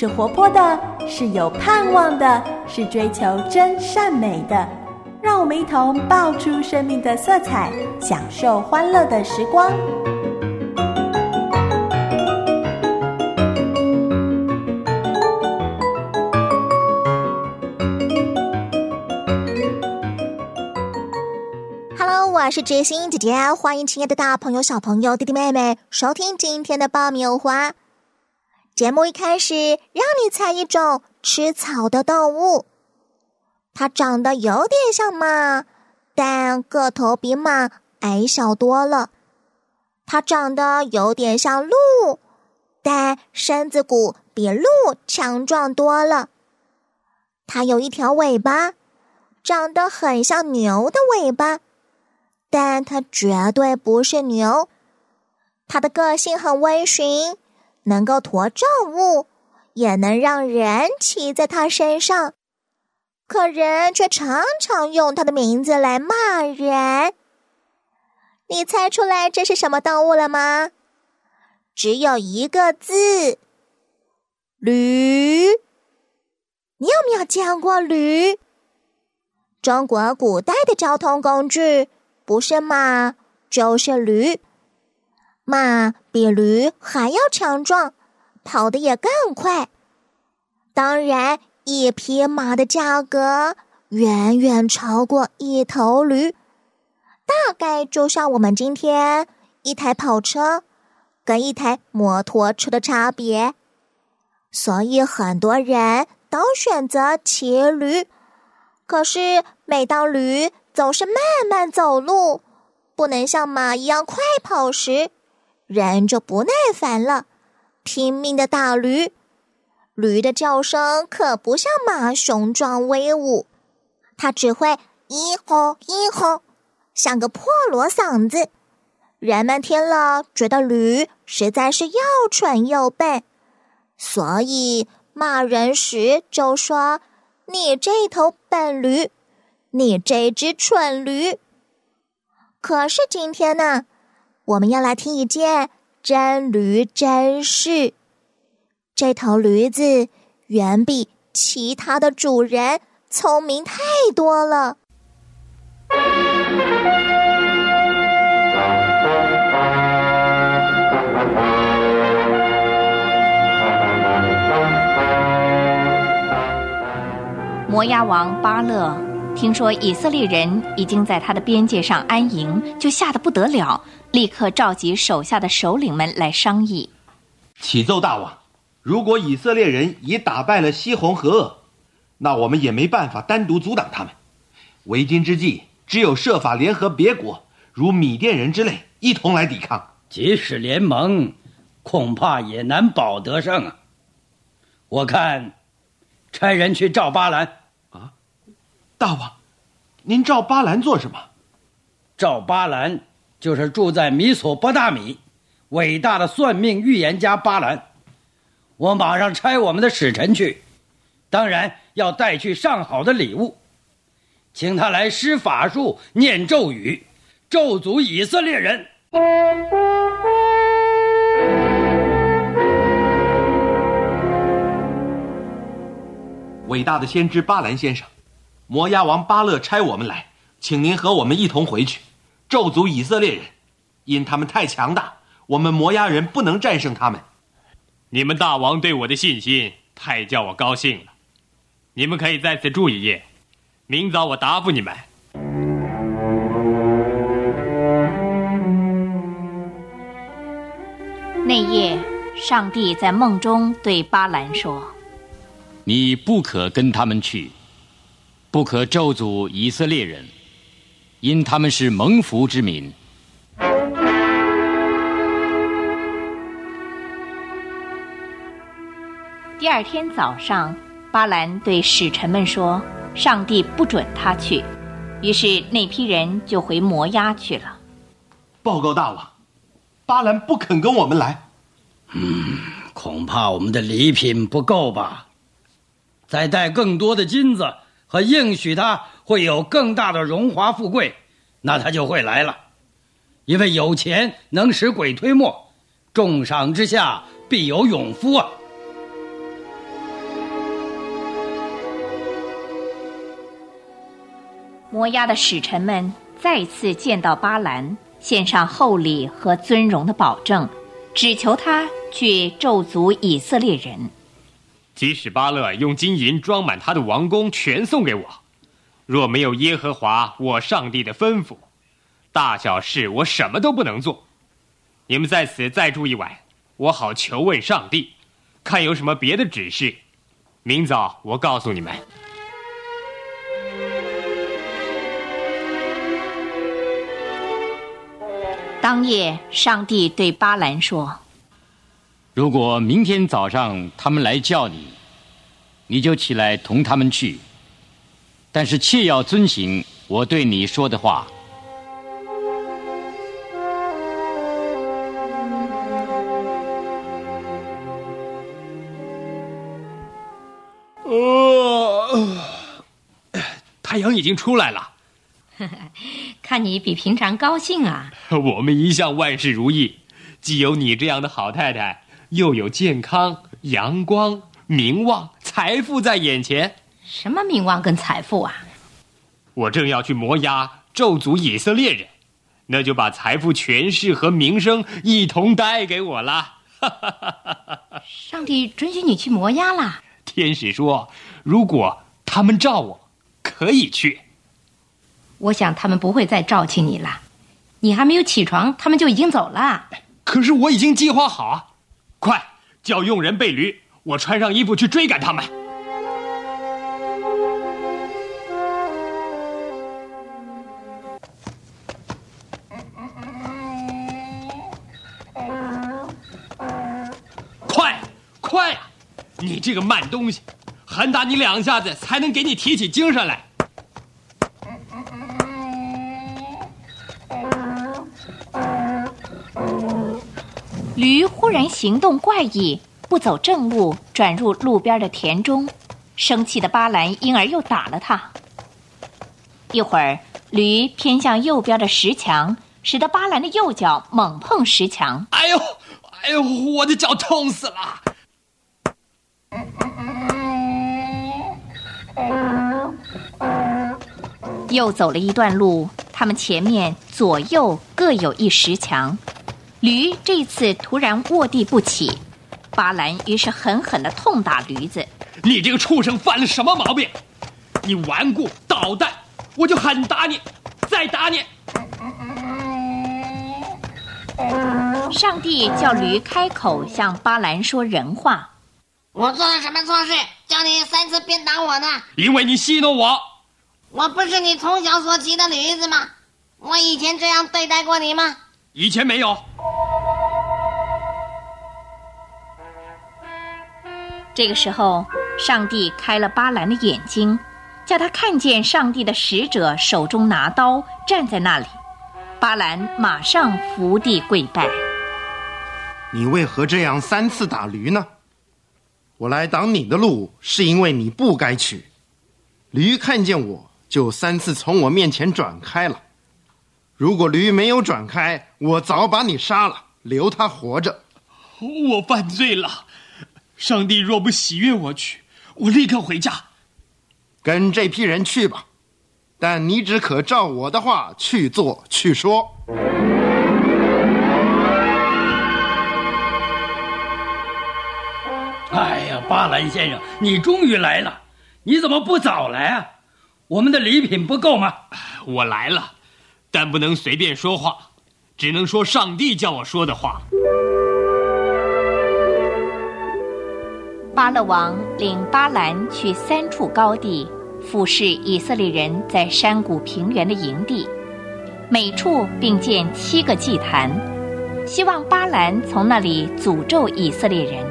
是活泼的，是有盼望的，是追求真善美的。让我们一同爆出生命的色彩，享受欢乐的时光。我是知心姐姐，欢迎亲爱的大朋友、小朋友、弟弟妹妹收听今天的爆米花。节目一开始，让你猜一种吃草的动物。它长得有点像马，但个头比马矮小多了。它长得有点像鹿，但身子骨比鹿强壮多了。它有一条尾巴，长得很像牛的尾巴，但它绝对不是牛。它的个性很温驯，能够驮重物，也能让人骑在它身上。可人却常常用它的名字来骂人。你猜出来这是什么动物了吗？只有一个字，驴。你有没有见过驴？中国古代的交通工具不是马就是驴。马比驴还要强壮，跑得也更快。当然。一匹马的价格远远超过一头驴，大概就像我们今天一台跑车跟一台摩托车的差别。所以很多人都选择骑驴。可是每当驴总是慢慢走路，不能像马一样快跑时，人就不耐烦了，拼命的打驴。驴的叫声可不像马雄壮威武，它只会咿吼咿吼，像个破锣嗓子。人们听了觉得驴实在是又蠢又笨，所以骂人时就说：“你这头笨驴，你这只蠢驴。”可是今天呢，我们要来听一件真驴真事。这头驴子远比其他的主人聪明太多了。摩押王巴勒听说以色列人已经在他的边界上安营，就吓得不得了，立刻召集手下的首领们来商议。启奏大王。如果以色列人已打败了西红和恶，那我们也没办法单独阻挡他们。为今之计，只有设法联合别国，如米甸人之类，一同来抵抗。即使联盟，恐怕也难保得胜啊！我看，差人去召巴兰。啊，大王，您召巴兰做什么？召巴兰就是住在米索波大米，伟大的算命预言家巴兰。我马上差我们的使臣去，当然要带去上好的礼物，请他来施法术、念咒语，咒诅以色列人。伟大的先知巴兰先生，摩押王巴勒差我们来，请您和我们一同回去，咒诅以色列人，因他们太强大，我们摩押人不能战胜他们。你们大王对我的信心太叫我高兴了，你们可以在此住一夜，明早我答复你们。那夜，上帝在梦中对巴兰说：“你不可跟他们去，不可咒诅以色列人，因他们是蒙福之民。”第二天早上，巴兰对使臣们说：“上帝不准他去。”于是那批人就回摩押去了。报告大王，巴兰不肯跟我们来。嗯，恐怕我们的礼品不够吧？再带更多的金子和应许他会有更大的荣华富贵那他就会来了。因为有钱能使鬼推磨重赏之下必有勇夫啊。摩押的使臣们再次见到巴兰献上厚礼和尊荣的保证只求他去咒诅以色列人。即使巴勒用金银装满他的王宫，全送给我，若没有耶和华我上帝的吩咐，大小事我什么都不能做。你们在此再住一晚，我好求问上帝，看有什么别的指示。明早我告诉你们。当夜，上帝对巴兰说：“如果明天早上他们来叫你，你就起来同他们去。但是切要遵行我对你说的话。”哦，太阳已经出来了。看你比平常高兴啊！我们一向万事如意，既有你这样的好太太，又有健康、阳光、名望、财富在眼前。什么名望跟财富啊？我正要去摩押咒诅以色列人，那就把财富、权势和名声一同带给我了。上帝准许你去摩押啦。天使说，如果他们召我，可以去。我想他们不会再召起你了，你还没有起床，他们就已经走了。可是我已经计划好啊！快叫佣人备驴，我穿上衣服去追赶他们。快，快呀！你这个慢东西，狠打你两下子，才能给你提起精神来。驴忽然行动怪异，不走正路，转入路边的田中。生气的巴兰因而又打了他。一会儿，驴偏向右边的石墙，使得巴兰的右脚猛碰石墙。哎呦，哎呦，我的脚痛死了！又走了一段路，他们前面左右各有一石墙。驴这次突然卧地不起，巴兰于是狠狠的痛打驴子。你这个畜生犯了什么毛病？你顽固捣蛋，我就狠打你，再打你。上帝叫驴开口向巴兰说人话。我做了什么错事，叫你三次鞭打我呢？因为你戏弄我。我不是你从小所骑的驴子吗？我以前这样对待过你吗？以前没有。这个时候，上帝开了巴兰的眼睛，叫他看见上帝的使者手中拿刀站在那里。巴兰马上伏地跪拜。你为何这样三次打驴呢？我来挡你的路，是因为你不该去。驴看见我就三次从我面前转开了。如果驴没有转开，我早把你杀了，留他活着。我犯罪了。上帝若不喜悦我去，我立刻回家，跟这批人去吧。但你只可照我的话去做去说。哎呀，巴兰先生，你终于来了！你怎么不早来啊？我们的礼品不够吗？我来了，但不能随便说话，只能说上帝叫我说的话。巴勒王领巴兰去三处高地，俯视以色列人在山谷平原的营地，每处并建七个祭坛，希望巴兰从那里诅咒以色列人。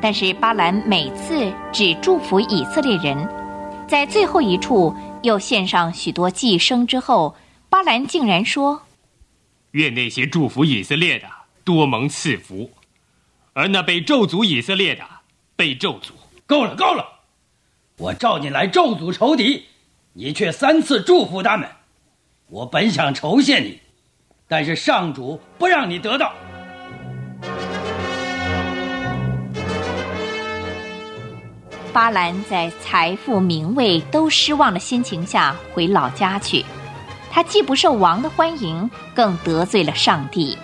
但是巴兰每次只祝福以色列人，在最后一处又献上许多祭牲之后，巴兰竟然说：“愿那些祝福以色列的多蒙赐福，而那被咒诅以色列的。”被咒诅，够了，够了！我召你来咒诅仇敌，你却三次祝福他们。我本想酬谢你，但是上主不让你得到。巴兰在财富、名位都失望的心情下回老家去。他既不受王的欢迎，更得罪了上帝。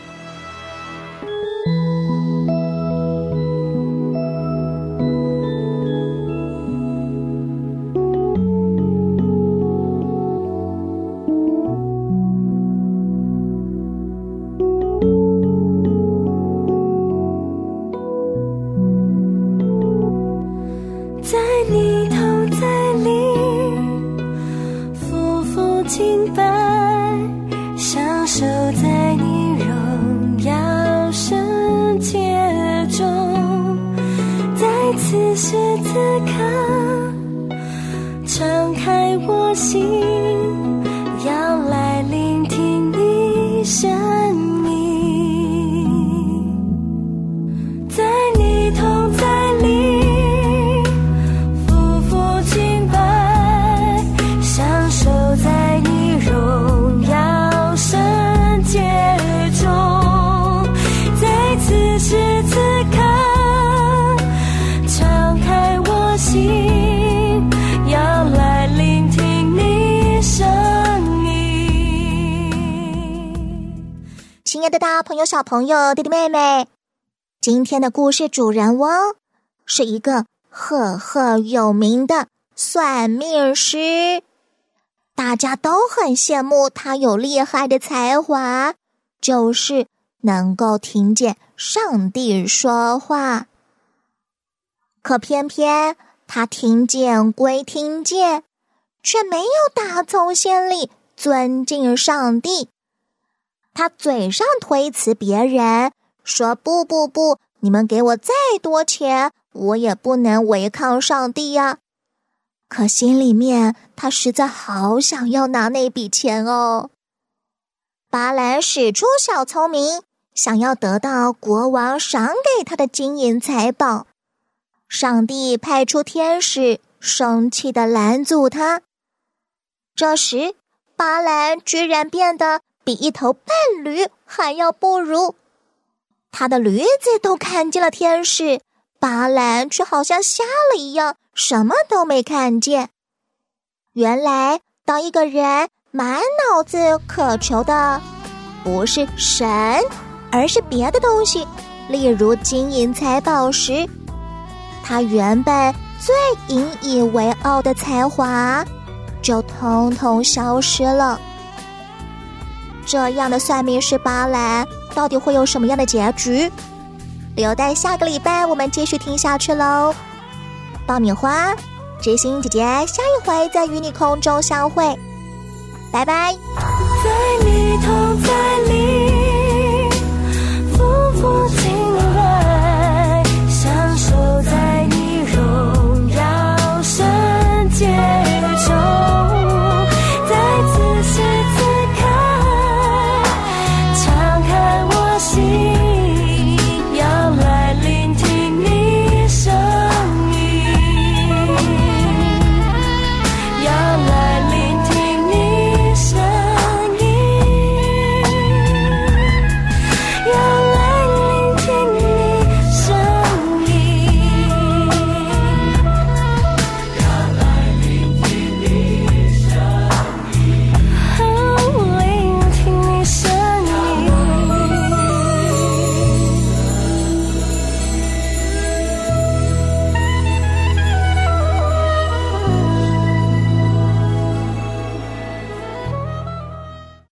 清白，享受在你荣耀圣洁中。在此时此刻，敞开我心。友、小朋友、弟弟妹妹，今天的故事主人翁是一个赫赫有名的算命师，大家都很羡慕他有厉害的才华，就是能够听见上帝说话。可偏偏他听见归听见，却没有打从心里尊敬上帝。他嘴上推辞别人，说：“不不不，你们给我再多钱，我也不能违抗上帝呀。”可心里面，他实在好想要拿那笔钱哦。巴兰使出小聪明，想要得到国王赏给他的金银财宝。上帝派出天使，生气的拦阻他。这时，巴兰居然变得。比一头笨驴还要不如，他的驴子都看见了天使，巴兰却好像瞎了一样，什么都没看见。原来，当一个人满脑子渴求的不是神，而是别的东西，例如金银财宝时，他原本最引以为傲的才华就通通消失了。这样的算命师巴兰到底会有什么样的结局？留待下个礼拜我们继续听下去喽。爆米花，知心姐姐下一回再与你空中相会，拜拜。在在你